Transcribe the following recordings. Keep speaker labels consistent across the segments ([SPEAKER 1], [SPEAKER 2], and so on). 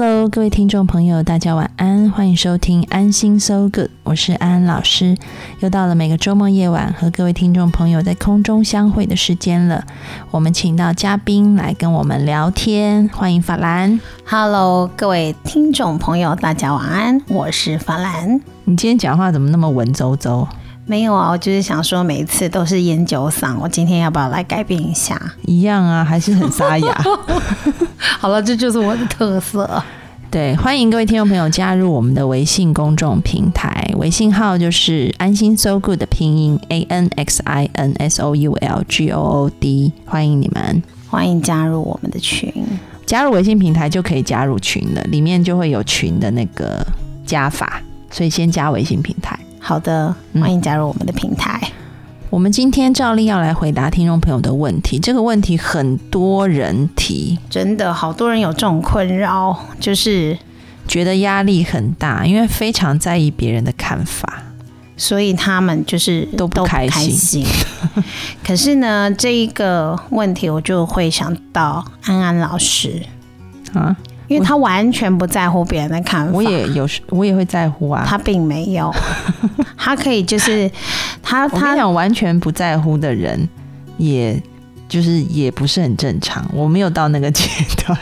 [SPEAKER 1] Hello，各位听众朋友，大家晚安，欢迎收听安心 So Good，我是安安老师。又到了每个周末夜晚和各位听众朋友在空中相会的时间了。我们请到嘉宾来跟我们聊天，欢迎法兰。
[SPEAKER 2] Hello，各位听众朋友，大家晚安，我是法兰。
[SPEAKER 1] 你今天讲话怎么那么文绉绉？
[SPEAKER 2] 没有啊，我就是想说，每一次都是烟酒嗓，我今天要不要来改变一下？
[SPEAKER 1] 一样啊，还是很沙哑。
[SPEAKER 2] 好了，这就是我的特色。
[SPEAKER 1] 对，欢迎各位听众朋友加入我们的微信公众平台，微信号就是安心 So Good 的拼音 A N X I N S O U L G O O D，欢迎你们
[SPEAKER 2] 欢迎加入我们的群。
[SPEAKER 1] 加入微信平台就可以加入群了，里面就会有群的那个加法，所以先加微信平台。
[SPEAKER 2] 好的，
[SPEAKER 1] 嗯
[SPEAKER 2] 欢迎加入我们的平台。
[SPEAKER 1] 我们今天照例要来回答听众朋友的问题，这个问题很多人提，
[SPEAKER 2] 真的，好多人有这种困扰，就是
[SPEAKER 1] 觉得压力很大，因为非常在意别人的看法。
[SPEAKER 2] 所以他们就是
[SPEAKER 1] 都不开心
[SPEAKER 2] 心。可是呢，这一个问题我就会想到安安老师，
[SPEAKER 1] 啊，
[SPEAKER 2] 因为他完全不在乎别人的看法。
[SPEAKER 1] 我也有时我也会在乎啊。
[SPEAKER 2] 他并没有，他可以就是他他
[SPEAKER 1] 我跟你讲，完全不在乎的人，也就是也不是很正常。我没有到那个阶段，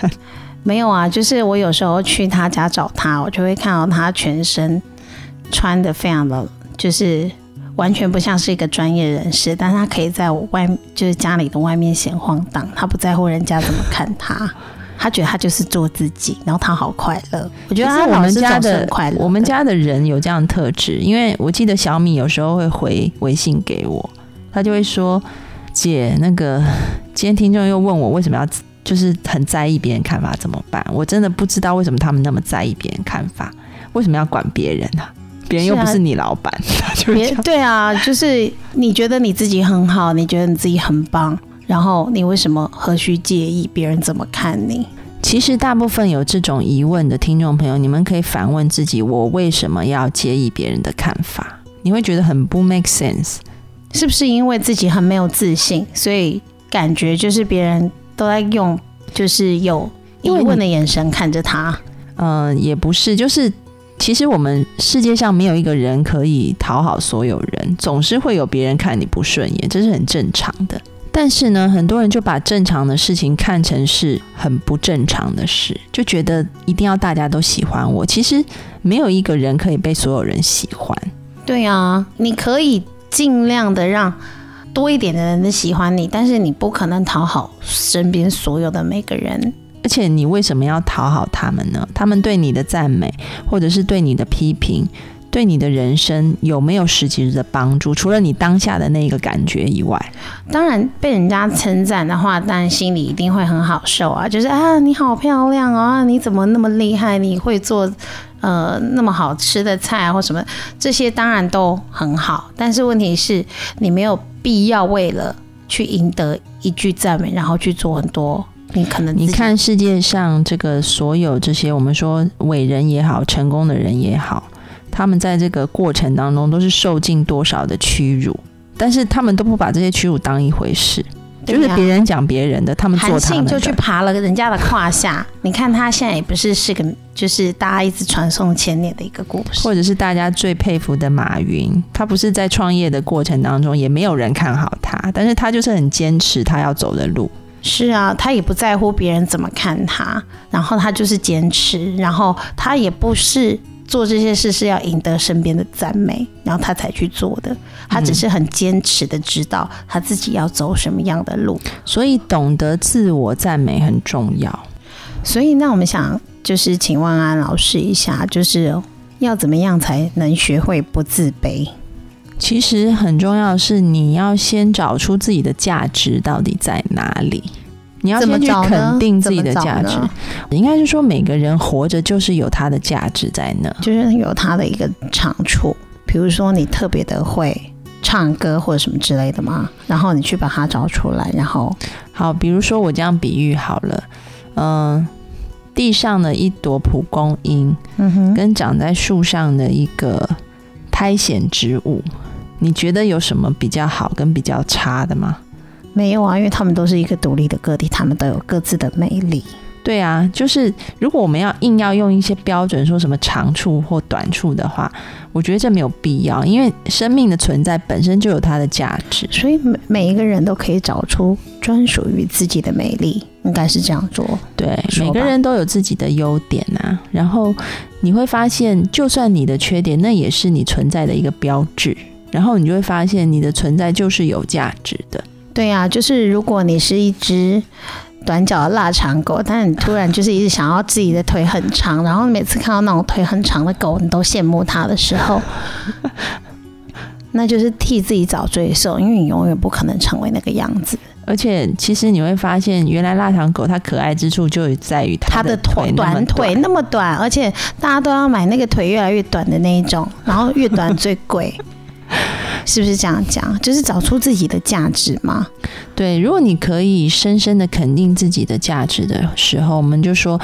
[SPEAKER 2] 没有啊，就是我有时候去他家找他，我就会看到他全身穿的非常的，就是完全不像是一个专业人士，但是他可以在我外就是家里的外面闲晃荡，他不在乎人家怎么看他。他觉得他就是做自己，然后他好快乐。我觉得他老师总是
[SPEAKER 1] 家的
[SPEAKER 2] 很快乐。
[SPEAKER 1] 我们家的人有这样的特质，因为我记得小米有时候会回微信给我，他就会说：“姐，那个今天听众又问我为什么要就是很在意别人看法怎么办？我真的不知道为什么他们那么在意别人看法，为什么要管别人啊？别人又不是你老板。
[SPEAKER 2] 别
[SPEAKER 1] 样
[SPEAKER 2] 对啊，就是你觉得你自己很好，你觉得你自己很棒，然后你为什么何须介意别人怎么看你？
[SPEAKER 1] 其实大部分有这种疑问的听众朋友，你们可以反问自己：我为什么要介意别人的看法？你会觉得很不 make sense。
[SPEAKER 2] 是不是因为自己很没有自信，所以感觉就是别人都在用就是有疑问的眼神看着他？
[SPEAKER 1] 嗯、也不是，就是其实我们世界上没有一个人可以讨好所有人，总是会有别人看你不顺眼，这是很正常的。但是呢，很多人就把正常的事情看成是很不正常的事，就觉得一定要大家都喜欢我。其实没有一个人可以被所有人喜欢。
[SPEAKER 2] 对啊，你可以尽量的让多一点的人喜欢你，但是你不可能讨好身边所有的每个人。
[SPEAKER 1] 而且你为什么要讨好他们呢？他们对你的赞美，或者是对你的批评，对你的人生有没有实质的帮助？除了你当下的那个感觉以外，
[SPEAKER 2] 当然，被人家称赞的话，当然心里一定会很好受啊。就是啊，你好漂亮哦，啊你怎么那么厉害？你会做呃那么好吃的菜啊，或什么，这些当然都很好。但是问题是，你没有必要为了去赢得一句赞美，然后去做很多你可能
[SPEAKER 1] 你看世界上这个所有这些我们说伟人也好，成功的人也好，他们在这个过程当中都是受尽多少的屈辱，但是他们都不把这些屈辱当一回事，就是别人讲别人的，他们做
[SPEAKER 2] 韩
[SPEAKER 1] 他们的。
[SPEAKER 2] 信就去爬了人家的胯下，你看他现在也不是是个，就是大家一直传颂千年的一个故事。
[SPEAKER 1] 或者是大家最佩服的马云，他不是在创业的过程当中也没有人看好他，但是他就是很坚持他要走的路。
[SPEAKER 2] 是啊，他也不在乎别人怎么看他，然后他就是坚持，然后他也不是做这些事是要赢得身边的赞美，然后他才去做的，他只是很坚持的知道他自己要走什么样的路。
[SPEAKER 1] 所以懂得自我赞美很重要。
[SPEAKER 2] 所以，那我们想就是请问安老师一下，就是要怎么样才能学会不自卑？
[SPEAKER 1] 其实很重要的是，你要先找出自己的价值到底在哪里。你要
[SPEAKER 2] 怎么
[SPEAKER 1] 先去肯定自己的价值。应该是说，每个人活着就是有他的价值在那。
[SPEAKER 2] 就是有他的一个长处，比如说你特别的会唱歌或者什么之类的嘛，然后你去把它找出来，然后
[SPEAKER 1] 好，比如说我这样比喻好了，嗯、地上的一朵蒲公英
[SPEAKER 2] 嗯哼，
[SPEAKER 1] 跟长在树上的一个苔藓植物，你觉得有什么比较好跟比较差的吗？
[SPEAKER 2] 没有啊，因为他们都是一个独立的个体，他们都有各自的魅力。
[SPEAKER 1] 对啊，就是如果我们要硬要用一些标准说什么长处或短处的话，我觉得这没有必要，因为生命的存在本身就有它的价值。
[SPEAKER 2] 所以每每一个人都可以找出专属于自己的美丽，应该是这样做。
[SPEAKER 1] 对，每个人都有自己的优点啊。然后你会发现，就算你的缺点，那也是你存在的一个标志。然后你就会发现，你的存在就是有价值的。
[SPEAKER 2] 对呀、就是如果你是一只短脚的腊肠狗，但你突然就是一直想要自己的腿很长，然后每次看到那种腿很长的狗，你都羡慕它的时候，那就是替自己找罪受，因为你永远不可能成为那个样子。
[SPEAKER 1] 而且，其实你会发现，原来腊肠狗它可爱之处就在于
[SPEAKER 2] 它的
[SPEAKER 1] 的腿
[SPEAKER 2] 短腿那么短，而且大家都要买那个腿越来越短的那一种，然后越短最贵，是不是这样讲？就是找出自己的价值嘛。
[SPEAKER 1] 对，如果你可以深深的肯定自己的价值的时候，我们就说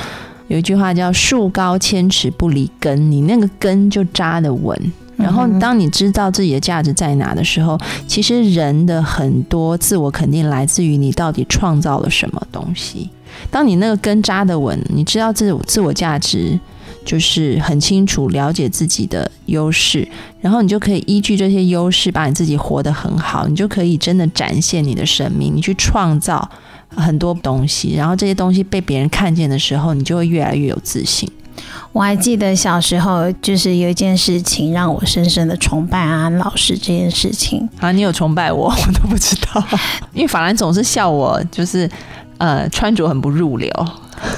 [SPEAKER 1] 有一句话叫“树高千尺不离根”，你那个根就扎得稳。然后当你知道自己的价值在哪的时候，其实人的很多自我肯定来自于你到底创造了什么东西。当你那个根扎得稳，你知道自我自我价值，就是很清楚了解自己的优势，然后你就可以依据这些优势，把你自己活得很好，你就可以真的展现你的生命，你去创造很多东西，然后这些东西被别人看见的时候，你就会越来越有自信。
[SPEAKER 2] 我还记得小时候，就是有一件事情让我深深的崇拜安安老师这件事情。
[SPEAKER 1] 啊，你有崇拜我，我都不知道，因为法兰总是笑我，就是呃穿着很不入流。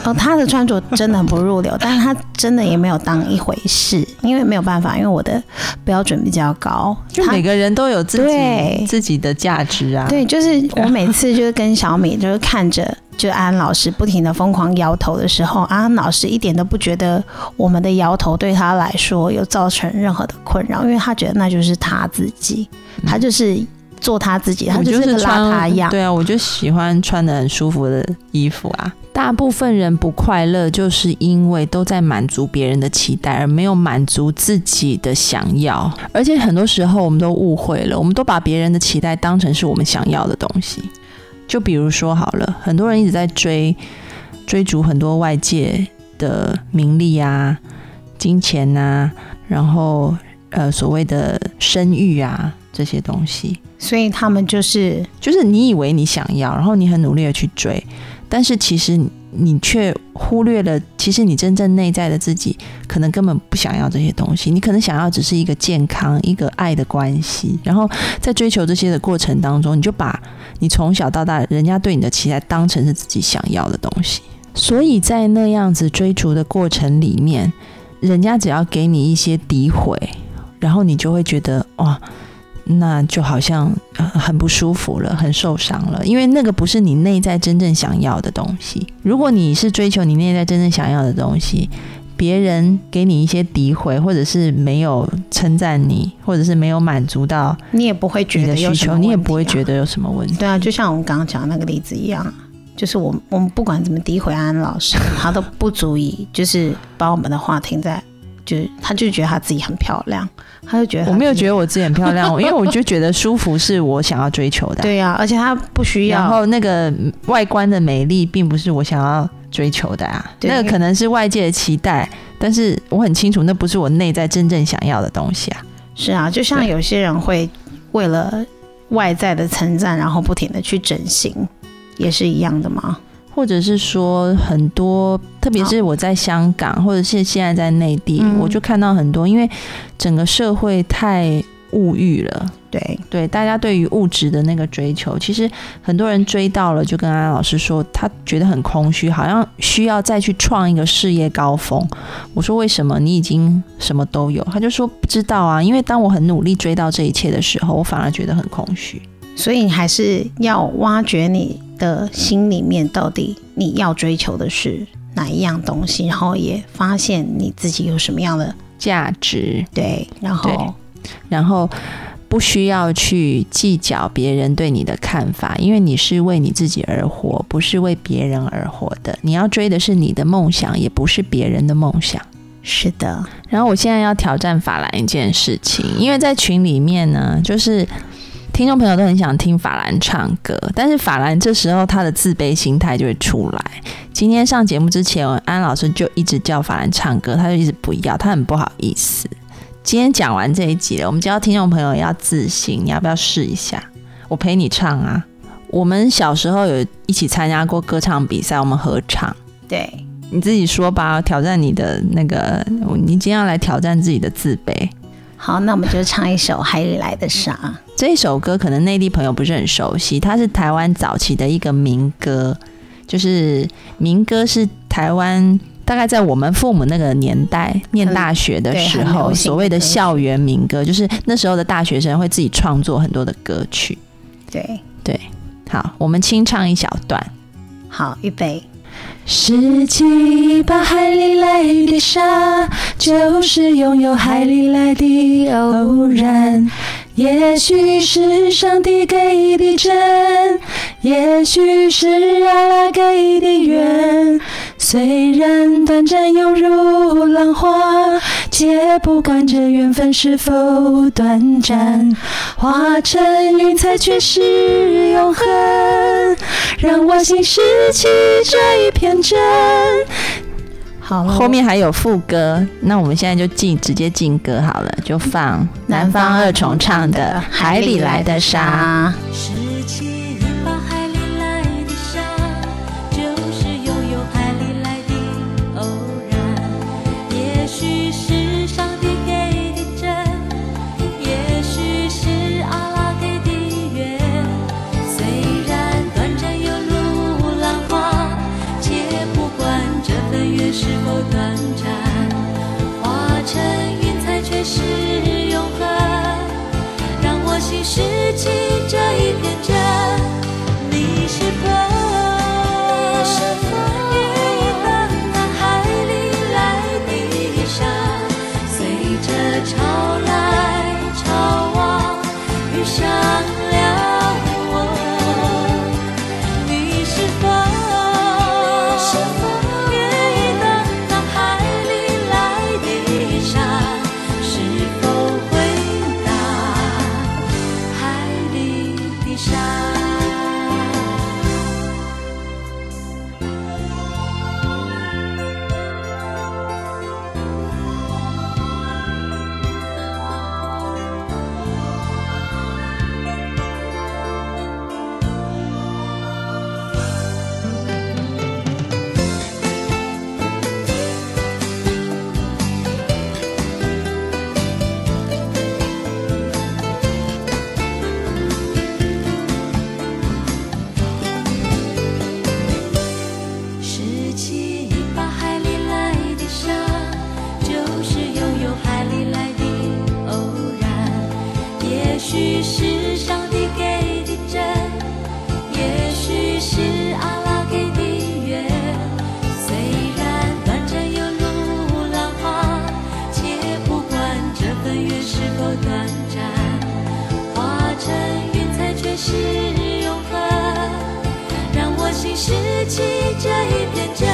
[SPEAKER 2] 哦，他的穿着真的很不入流，但是他真的也没有当一回事，因为没有办法，因为我的标准比较高。他
[SPEAKER 1] 就每个人都有自己自己的价值啊。
[SPEAKER 2] 对，就是我每次就是跟小米就是看着就安安老师不停的疯狂摇头的时候，安安老师一点都不觉得我们的摇头对他来说有造成任何的困扰，因为他觉得那就是他自己，他就是做他自己，他
[SPEAKER 1] 我就是
[SPEAKER 2] 邋遢
[SPEAKER 1] 穿
[SPEAKER 2] 样。
[SPEAKER 1] 对啊，我就喜欢穿的很舒服的衣服啊。大部分人不快乐，就是因为都在满足别人的期待，而没有满足自己的想要。而且很多时候我们都误会了，我们都把别人的期待当成是我们想要的东西。就比如说好了，很多人一直在追追逐很多外界的名利啊、金钱呐、然后呃所谓的声誉啊这些东西。
[SPEAKER 2] 所以他们就是
[SPEAKER 1] 就是你以为你想要，然后你很努力的去追，但是其实你你却忽略了，其实你真正内在的自己可能根本不想要这些东西，你可能想要只是一个健康、一个爱的关系，然后在追求这些的过程当中，你就把你从小到大人家对你的期待当成是自己想要的东西，所以在那样子追逐的过程里面，人家只要给你一些诋毁，然后你就会觉得哇。那就好像、呃、很不舒服了，很受伤了，因为那个不是你内在真正想要的东西。如果你是追求你内在真正想要的东西，别人给你一些诋毁，或者是没有称赞你，或者是没有满足到
[SPEAKER 2] 你也不会觉得
[SPEAKER 1] 的需求，你也不会觉得有什么问题。
[SPEAKER 2] 对啊，就像我们刚刚讲的那个例子一样，就是我我们不管怎么诋毁安安老师，他都不足以就是把我们的话停在，就是他就觉得他自己很漂亮，他就觉得
[SPEAKER 1] 我没有觉得我自己很漂亮，因为我就觉得舒服是我想要追求的。
[SPEAKER 2] 对呀、而且他不需要，
[SPEAKER 1] 然后那个外观的美丽，并不是我想要追求的啊，那个可能是外界的期待，但是我很清楚，那不是我内在真正想要的东西啊。
[SPEAKER 2] 是啊，就像有些人会为了外在的称赞，然后不停的去整形，也是一样的嘛。
[SPEAKER 1] 或者是说很多，特别是我在香港，或者是现在在内地，
[SPEAKER 2] 嗯
[SPEAKER 1] 我就看到很多，因为整个社会太物欲了，
[SPEAKER 2] 对，
[SPEAKER 1] 对大家对于物质的那个追求，其实很多人追到了，就跟安安老师说，他觉得很空虚，好像需要再去创一个事业高峰。我说为什么？你已经什么都有？他就说不知道啊，因为当我很努力追到这一切的时候，我反而觉得很空虚。
[SPEAKER 2] 所以你还是要挖掘你的心里面到底你要追求的是哪一样东西，然后也发现你自己有什么样的
[SPEAKER 1] 价值，
[SPEAKER 2] 对，然后
[SPEAKER 1] 然后不需要去计较别人对你的看法，因为你是为你自己而活，不是为别人而活的。你要追的是你的梦想，也不是别人的梦想。
[SPEAKER 2] 是的，
[SPEAKER 1] 然后我现在要挑战法兰一件事情，因为在群里面呢，就是听众朋友都很想听法兰唱歌，但是法兰这时候他的自卑心态就会出来。今天上节目之前，安老师就一直叫法兰唱歌，他就一直不要，他很不好意思。今天讲完这一集了，我们教听众朋友要自信，你要不要试一下？我陪你唱啊！我们小时候有一起参加过歌唱比赛，我们合唱。
[SPEAKER 2] 对。
[SPEAKER 1] 你自己说吧，挑战你的那个，你今天要来挑战自己的自卑。
[SPEAKER 2] 好，那我们就唱一首《海里来的沙》。
[SPEAKER 1] 这一首歌可能内地朋友不是很熟悉，它是台湾早期的一个民歌，就是民歌是台湾大概在我们父母那个年代念大学的时候，所谓的校园民歌，就是那时候的大学生会自己创作很多的歌曲。
[SPEAKER 2] 对
[SPEAKER 1] 对，好，我们清唱一小段。
[SPEAKER 2] 好，预备。
[SPEAKER 1] 拾起一把海里来的沙，就是拥有海里来的偶然。也许是上帝给的真，也许是阿拉给的缘。虽然短暂犹如浪花，且不管这缘分是否短暂，化成云彩却是永恒。让我心拾起这一片真。
[SPEAKER 2] 好，
[SPEAKER 1] 后面还有副歌，那我们现在就进直接进歌好了，就放
[SPEAKER 2] 南方二重唱的《海里来的沙》。
[SPEAKER 3] 是否短暂化成云彩
[SPEAKER 1] 却是永恒。让我心拾起这一片真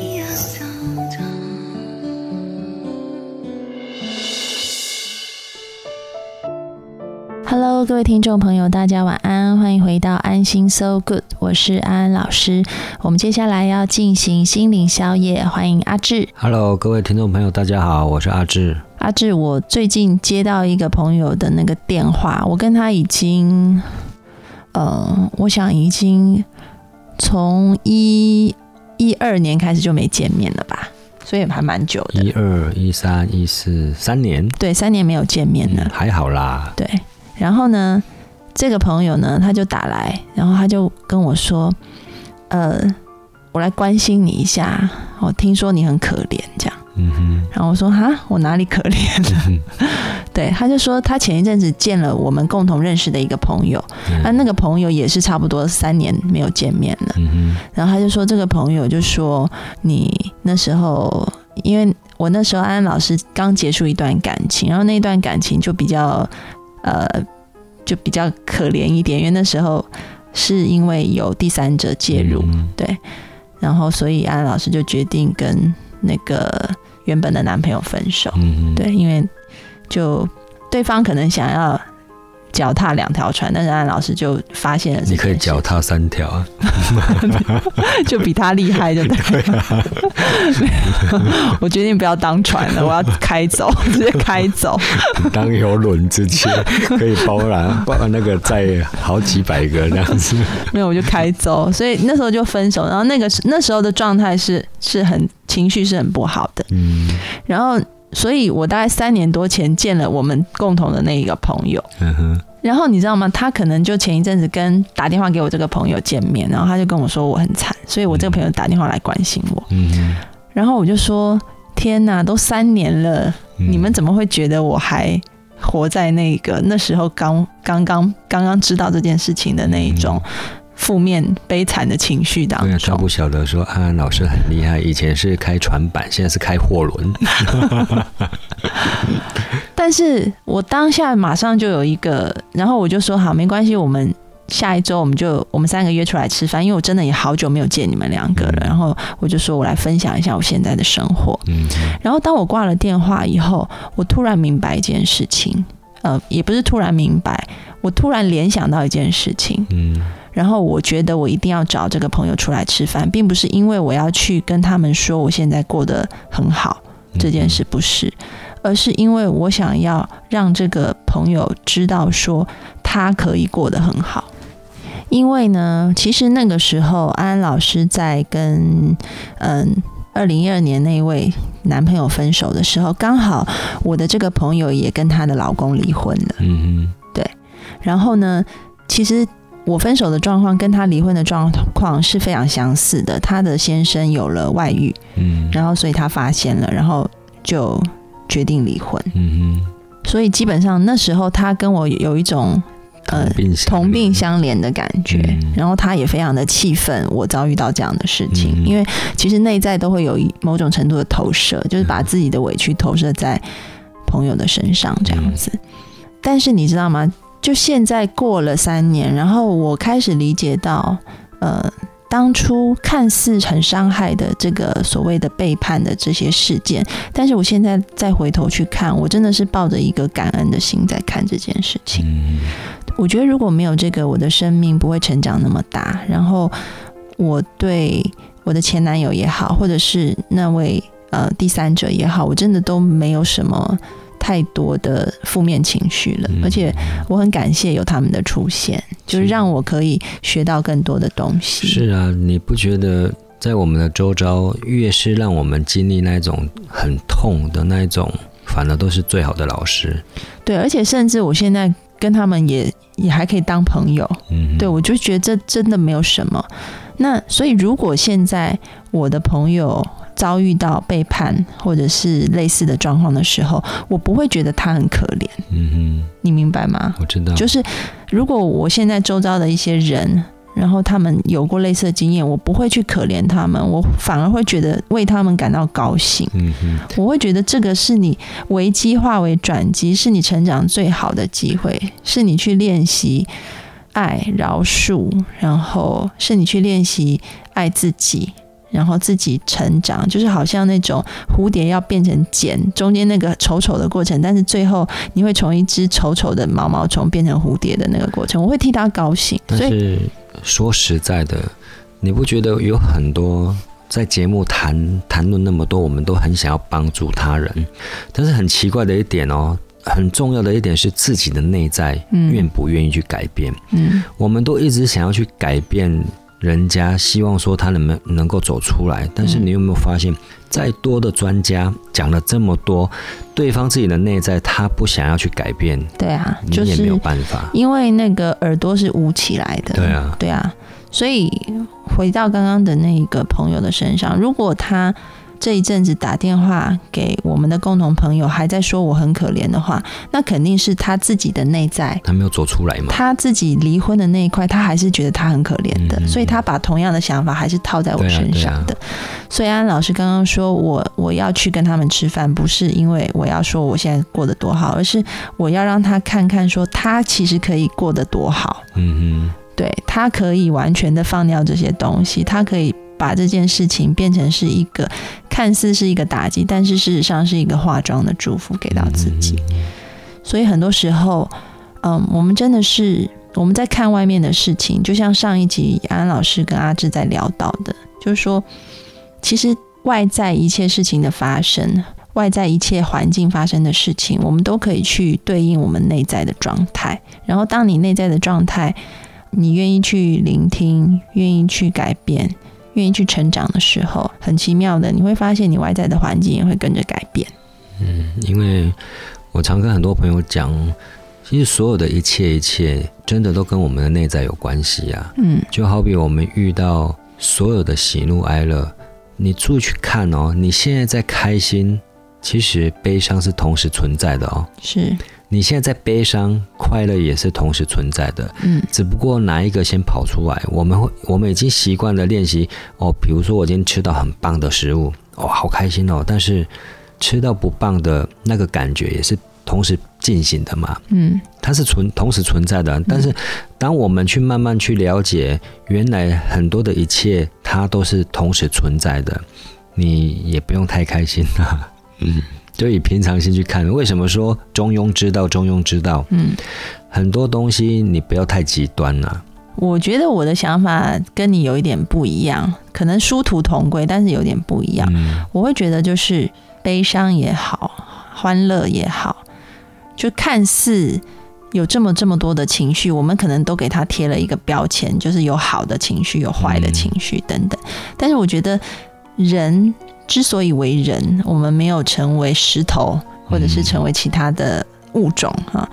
[SPEAKER 1] Hello，各位听众朋友，大家晚安，欢迎回到安心 So Good，我是安安老师。我们接下来要进行心灵宵夜，欢迎阿志。
[SPEAKER 3] Hello，各位听众朋友，大家好，我是阿志。
[SPEAKER 1] 阿志，我最近接到一个朋友的那个电话，我跟他已经，呃，我想已经从一一二年开始就没见面了吧。所以还蛮久的，
[SPEAKER 3] 一二一三一四三年，
[SPEAKER 1] 对，三年没有见面了，
[SPEAKER 3] 还好啦，
[SPEAKER 1] 对。然后呢，这个朋友呢，他就打来，然后他就跟我说：“呃，我来关心你一下，我听说你很可怜，这样。”嗯哼。然后我说：“哈，我哪里可怜了？” 对，他就说他前一阵子见了我们共同认识的一个朋友，那那个朋友也是差不多三年没有见面了。嗯哼。然后他就说这个朋友就说你那时候，因为我那时候安安老师刚结束一段感情，然后那段感情就比较。呃，就比较可怜一点，因为那时候是因为有第三者介入，对，然后所以安老师就决定跟那个原本的男朋友分手，对，因为就对方可能想要。脚踏两条船，但是安老师就发现了，
[SPEAKER 3] 你可以脚踏三条，
[SPEAKER 1] 就比他厉害，就对。我决定不要当船了，我要开走，直接开走。
[SPEAKER 3] 当游轮之前可以包揽包那个载好几百个这样子。
[SPEAKER 1] 没有，我就开走。所以那时候就分手，然后那个那时候的状态是是很情绪是很不好的。嗯，然后。所以我大概三年多前见了我们共同的那一个朋友，然后你知道吗？他可能就前一阵子跟打电话给我这个朋友见面，然后他就跟我说我很惨，所以我这个朋友打电话来关心我。然后我就说：天哪，都三年了，你们怎么会觉得我还活在那个那时候刚刚刚刚刚知道这件事情的那一种？负面悲惨的情绪当中，
[SPEAKER 3] 他不晓得说安安老师很厉害，以前是开船板，现在是开货轮。
[SPEAKER 1] 但是我当下马上就有一个，然后我就说好，没关系，我们下一周我们就我们三个约出来吃饭，因为我真的也好久没有见你们两个了。然后我就说我来分享一下我现在的生活。嗯，然后当我挂了电话以后，我突然明白一件事情，呃，也不是突然明白，我突然联想到一件事情。嗯。然后我觉得我一定要找这个朋友出来吃饭，并不是因为我要去跟他们说我现在过得很好这件事不是，而是因为我想要让这个朋友知道说他可以过得很好。因为呢，其实那个时候安安老师在跟嗯二零一二年那位男朋友分手的时候，刚好我的这个朋友也跟她的老公离婚了。嗯嗯，对。然后呢，其实。我分手的状况跟他离婚的状况是非常相似的。他的先生有了外遇，嗯，然后所以他发现了，然后就决定离婚。嗯哼，所以基本上那时候他跟我有一种
[SPEAKER 3] 呃
[SPEAKER 1] 同病相怜的感觉，然后他也非常的气愤我遭遇到这样的事情，因为其实内在都会有某种程度的投射，就是把自己的委屈投射在朋友的身上这样子。但是你知道吗？就现在过了三年，然后我开始理解到，呃，当初看似很伤害的这个所谓的背叛的这些事件，但是我现在再回头去看，我真的是抱着一个感恩的心在看这件事情。我觉得如果没有这个，我的生命不会成长那么大。然后我对我的前男友也好，或者是那位呃第三者也好，我真的都没有什么。太多的负面情绪了，而且我很感谢有他们的出现，就是让我可以学到更多的东西。
[SPEAKER 3] 是啊，你不觉得在我们的周遭，越是让我们经历那种很痛的那一种，反而都是最好的老师。
[SPEAKER 1] 对，而且甚至我现在跟他们也也还可以当朋友。嗯，对我就觉得这真的没有什么。那所以如果现在我的朋友。遭遇到背叛或者是类似的状况的时候，我不会觉得他很可怜，
[SPEAKER 3] 嗯
[SPEAKER 1] 你明白吗，？
[SPEAKER 3] 我知道，
[SPEAKER 1] 就是如果我现在周遭的一些人，然后他们有过类似的经验，我不会去可怜他们，我反而会觉得为他们感到高兴。
[SPEAKER 3] 嗯哼，
[SPEAKER 1] 我会觉得这个是你危机化为转机，是你成长最好的机会，是你去练习爱、饶恕，然后是你去练习爱自己。然后自己成长，就是好像那种蝴蝶要变成茧，中间那个丑丑的过程，但是最后你会从一只丑丑的毛毛虫变成蝴蝶的那个过程，我会替他高兴。
[SPEAKER 3] 但是说实在的，你不觉得有很多在节目谈谈论那么多，我们都很想要帮助他人，但是很奇怪的一点哦，很重要的一点是自己的内在
[SPEAKER 1] 嗯
[SPEAKER 3] 愿不愿意去改变。
[SPEAKER 1] 嗯
[SPEAKER 3] 我们都一直想要去改变人家，希望说他能不能能够走出来，但是
[SPEAKER 1] 嗯
[SPEAKER 3] 你有没有发现，再多的专家讲了这么多，对方自己的内在他不想要去改变，
[SPEAKER 1] 对啊，
[SPEAKER 3] 你
[SPEAKER 1] 就是
[SPEAKER 3] 也没有办法。
[SPEAKER 1] 因为那个耳朵是捂起来的，
[SPEAKER 3] 对啊，
[SPEAKER 1] 对啊，所以回到刚刚的那个朋友的身上，如果他这一阵子打电话给我们的共同朋友，还在说我很可怜的话，那肯定是他自己的内在，
[SPEAKER 3] 他没有走出来嘛。
[SPEAKER 1] 他自己离婚的那一块，他还是觉得他很可怜的，所以他把同样的想法还是套在我身上的。所以安老师刚刚说我我要去跟他们吃饭，不是因为我要说我现在过得多好，而是我要让他看看说他其实可以过得多好。
[SPEAKER 3] 嗯嗯
[SPEAKER 1] 对他可以完全的放掉这些东西，他可以把这件事情变成是一个看似是一个打击，但是事实上是一个化妆的祝福给到，自己。
[SPEAKER 3] 嗯
[SPEAKER 1] 所以很多时候，嗯，我们真的是我们在看外面的事情，就像上一集安安老师跟阿志在聊到的，就是说，其实外在一切事情的发生。外在一切环境发生的事情，我们都可以去对应我们内在的状态。然后，当你内在的状态，你愿意去聆听，愿意去改变，愿意去成长的时候，很奇妙的，你会发现你外在的环境也会跟着改变。
[SPEAKER 3] 嗯，因为我常跟很多朋友讲，其实所有的一切一切，真的都跟我们的内在有关系啊。
[SPEAKER 1] 嗯
[SPEAKER 3] 就好比我们遇到所有的喜怒哀乐，你注意去看哦，你现在在开心，其实悲伤是同时存在的哦。
[SPEAKER 1] 是，
[SPEAKER 3] 你现在在悲伤，快乐也是同时存在的，
[SPEAKER 1] 嗯
[SPEAKER 3] 只不过哪一个先跑出来，我们会，我们已经习惯了练习哦。比如说，我今天吃到很棒的食物，哦，好开心哦。但是吃到不棒的那个感觉也是同时进行的嘛，
[SPEAKER 1] 嗯
[SPEAKER 3] 它是存同时存在的。但是当我们去慢慢去了解，原来很多的一切它都是同时存在的，你也不用太开心啊。嗯，就以平常心去看。为什么说中庸之道？中庸之道，
[SPEAKER 1] 嗯。
[SPEAKER 3] 很多东西你不要太极端啊了、
[SPEAKER 1] 我觉得我的想法跟你有一点不一样，可能殊途同归，但是有点不一样。
[SPEAKER 3] 嗯
[SPEAKER 1] 我会觉得就是悲伤也好，欢乐也好，就看似有这么这么多的情绪，我们可能都给他贴了一个标签，就是有好的情绪，有坏的情绪等等。但是我觉得人之所以为人，我们没有成为石头，或者是成为其他的物种哈。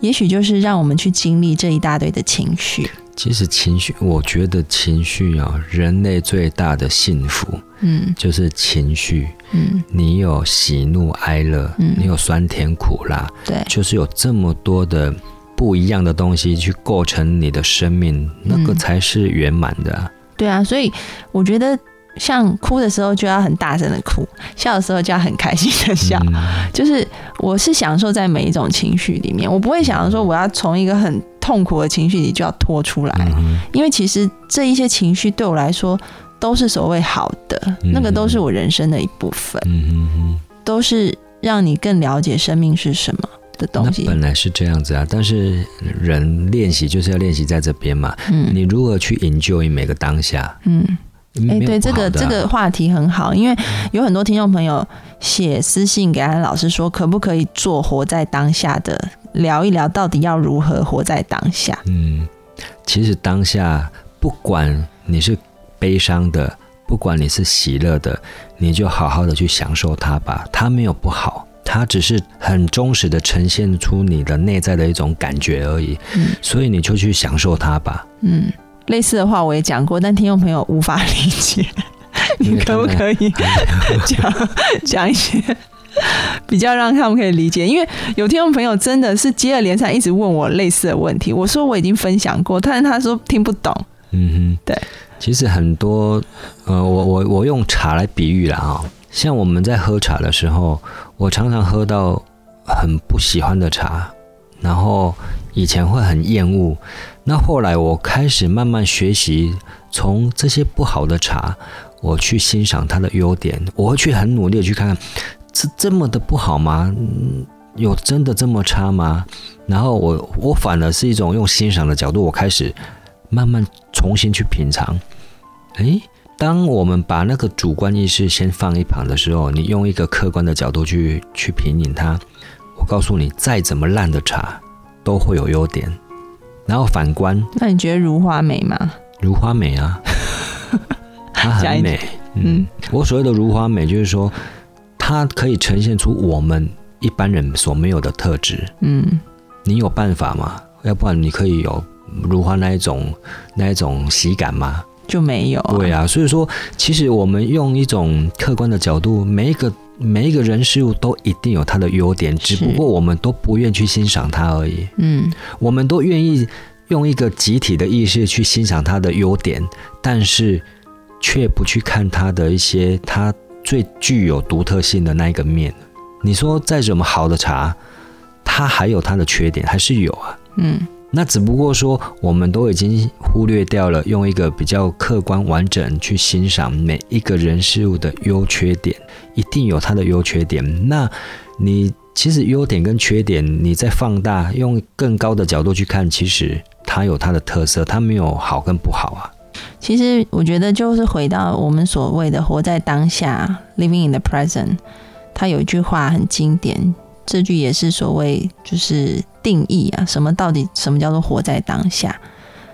[SPEAKER 1] 也许就是让我们去经历这一大堆的情绪，
[SPEAKER 3] 其实情绪，我觉得情绪啊，人类最大的幸福
[SPEAKER 1] 嗯。
[SPEAKER 3] 就是情绪。
[SPEAKER 1] 嗯，
[SPEAKER 3] 你有喜怒哀乐，
[SPEAKER 1] 嗯。
[SPEAKER 3] 你有酸甜苦辣，
[SPEAKER 1] 对，
[SPEAKER 3] 就是有这么多的不一样的东西去构成你的生命，那个
[SPEAKER 1] 嗯。
[SPEAKER 3] 才是圆满的啊、
[SPEAKER 1] 对啊，所以我觉得像哭的时候就要很大声的哭，笑的时候就要很开心的笑。
[SPEAKER 3] 嗯
[SPEAKER 1] 就是我是享受在每一种情绪里面，我不会想说我要从一个很痛苦的情绪里就要拖出来，
[SPEAKER 3] 嗯
[SPEAKER 1] 因为其实这一些情绪对我来说都是所谓好的，
[SPEAKER 3] 嗯
[SPEAKER 1] 那个都是我人生的一部分，都是让你更了解生命是什么的东西。
[SPEAKER 3] 本来是这样子啊，但是人练习就是要练习在这边嘛，
[SPEAKER 1] 嗯
[SPEAKER 3] 你如何去 enjoy 每个当下？
[SPEAKER 1] 嗯。哎、对，这个这个话题很好，因为有很多听众朋友写私信给安老师说，可不可以做活在当下的，聊一聊到底要如何活在当下。
[SPEAKER 3] 嗯，其实当下不管你是悲伤的，不管你是喜乐的，你就好好的去享受它吧。它没有不好，它只是很忠实的呈现出你的内在的一种感觉而已。
[SPEAKER 1] 嗯
[SPEAKER 3] 所以你就去享受它吧。
[SPEAKER 1] 嗯，类似的话我也讲过，但听众朋友无法理解。你可不可以讲讲一些比较让他们可以理解？因为有听众朋友真的是接二连三一直问我类似的问题，我说我已经分享过，但是他说听不懂。
[SPEAKER 3] 嗯哼，
[SPEAKER 1] 对。
[SPEAKER 3] 其实很多，呃，我我我用茶来比喻了啊，像我们在喝茶的时候，我常常喝到很不喜欢的茶，然后以前会很厌恶，那后来我开始慢慢学习，从这些不好的茶，我去欣赏它的优点，我会去很努力的去看看，这这么的不好吗？有真的这么差吗？然后我我反而是一种用欣赏的角度，我开始慢慢重新去品尝。诶，当我们把那个主观意识先放一旁的时候，你用一个客观的角度去去品饮它，我告诉你，再怎么烂的茶都会有优点。然后反观，
[SPEAKER 1] 那你觉得如花美吗？
[SPEAKER 3] 如花美啊，它很美。嗯，我所谓的如花美，就是说它可以呈现出我们一般人所没有的特质。嗯，你有办法吗？要不然你可以有如花那一种那一种喜感吗？
[SPEAKER 1] 就没有
[SPEAKER 3] 对啊，所以说，其实我们用一种客观的角度，每一个每一个人事物都一定有它的优点，只不过我们都不愿去欣赏它而已。嗯，我们都愿意用一个集体的意识去欣赏它的优点，但是却不去看它的一些它最具有独特性的那一个面。你说再怎么好的茶，它还有它的缺点，还是有啊。嗯。那只不过说，我们都已经忽略掉了用一个比较客观完整去欣赏每一个人事物的优缺点，一定有它的优缺点。那你其实优点跟缺点，你再放大，用更高的角度去看，其实它有它的特色，它没有好跟不好啊。
[SPEAKER 1] 其实我觉得就是回到我们所谓的活在当下 （living in the present），它有一句话很经典。这句也是所谓就是定义啊，什么到底什么叫做活在当下？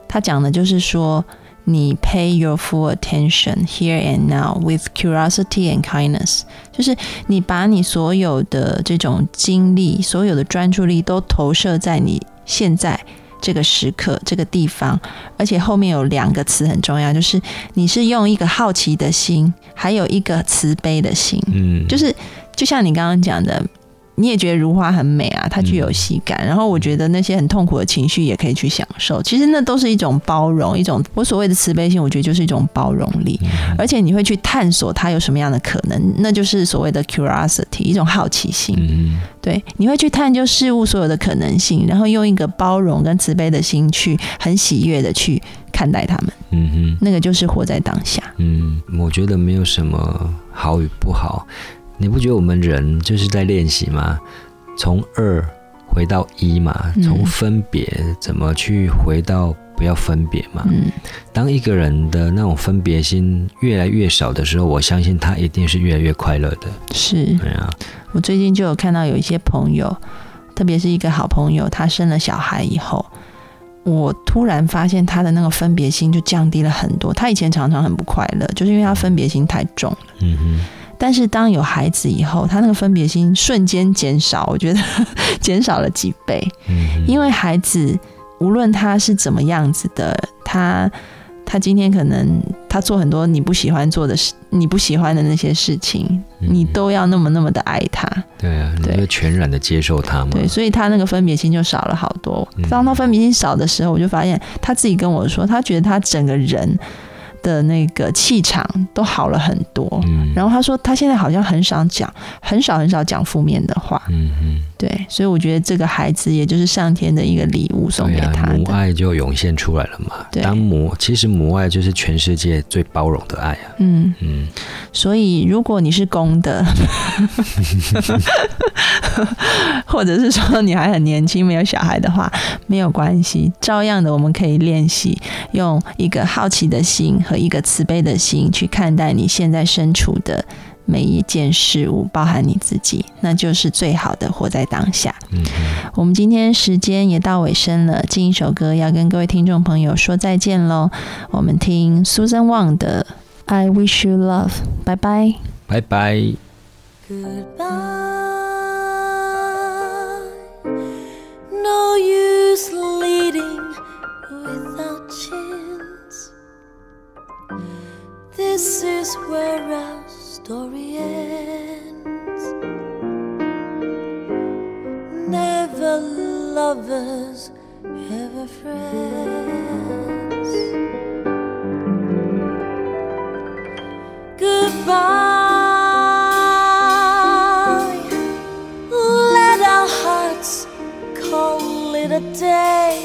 [SPEAKER 1] 他讲的就是说，你 pay your full attention here and now with curiosity and kindness，就是你把你所有的这种精力、所有的专注力都投射在你现在这个时刻、这个地方，而且后面有两个词很重要，就是你是用一个好奇的心，还有一个慈悲的心，嗯，就是就像你刚刚讲的。你也觉得如花很美啊，它具有喜感。然后我觉得那些很痛苦的情绪也可以去享受。其实那都是一种包容，一种我所谓的慈悲心，我觉得就是一种包容力。而且你会去探索它有什么样的可能，那就是所谓的 curiosity，一种好奇心。嗯对，你会去探究事物所有的可能性，然后用一个包容跟慈悲的心去很喜悦的去看待他们。嗯哼，那个就是活在当下。
[SPEAKER 3] 嗯，我觉得没有什么好与不好。你不觉得我们人就是在练习吗？从二回到一嘛，从分别怎么去回到不要分别嘛？嗯，当一个人的那种分别心越来越少的时候，我相信他一定是越来越快乐的。
[SPEAKER 1] 是，
[SPEAKER 3] 对啊。
[SPEAKER 1] 我最近就有看到有一些朋友，特别是一个好朋友，他生了小孩以后，我突然发现他的那个分别心就降低了很多。他以前常常很不快乐，就是因为他分别心太重了。嗯哼。但是当有孩子以后，他那个分别心瞬间减少，我觉得 减少了几倍。嗯，因为孩子无论他是怎么样子的，他他今天可能他做很多你不喜欢做的事，你不喜欢的那些事情，你都要那么那么的爱他。
[SPEAKER 3] 对啊，你要全然的接受他嘛？
[SPEAKER 1] 对，所以他那个分别心就少了好多。当他分别心少的时候，我就发现他自己跟我说，他觉得他整个人。的那个气场都好了很多，然后他说他现在好像很少讲，很少很少讲负面的话，嗯嗯，对，所以我觉得这个孩子也就是上天的一个礼物送给他
[SPEAKER 3] 的，母爱就涌现出来了嘛。当母其实母爱就是全世界最包容的爱啊，嗯
[SPEAKER 1] 嗯，所以如果你是公的，或者是说你还很年轻没有小孩的话，没有关系，照样的我们可以练习用一个好奇的心。和一个慈悲的心去看待你现在身处的每一件事物，包含你自己，那就是最好的活在当下。嗯，我们今天时间也到尾声了，进一首歌要跟各位听众朋友说再见喽。我们听 Susan Wang 的《I Wish You Love》，拜拜，
[SPEAKER 3] 拜拜。，Goodbye。No use leading without chance.
[SPEAKER 4] This is where story ends. Never lovers, ever friends. Goodbye. Let our hearts call it a day.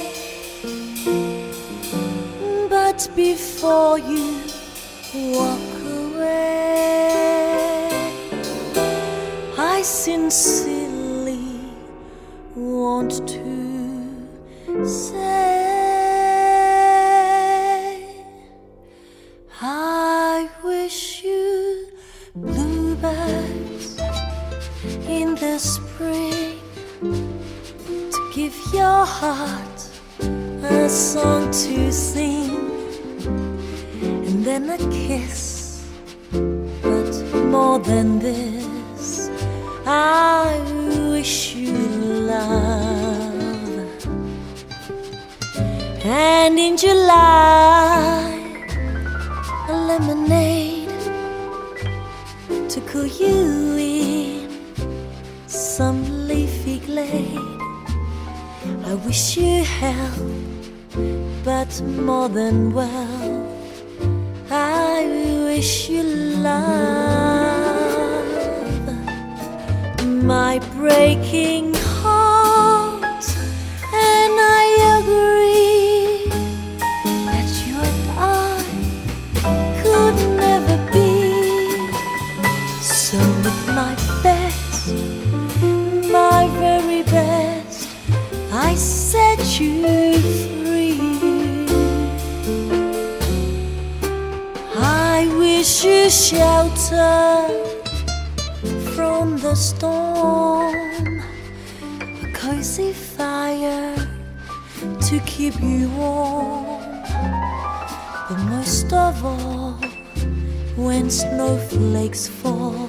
[SPEAKER 4] But before you walk sincerely want to say. I wish you bluebirds in the spring to give your heart a song to sing and then a kiss. But more than this, I wish you love. And in July, a lemonade to cool you in some leafy glade. I wish you health, but more than well, I wish you love. My breaking heart, and I agree that you and I could never be. So with my best, my very best, I set you free. I wish you shelter from storm, a cozy fire to keep you warm. But most of all, when snowflakes fall,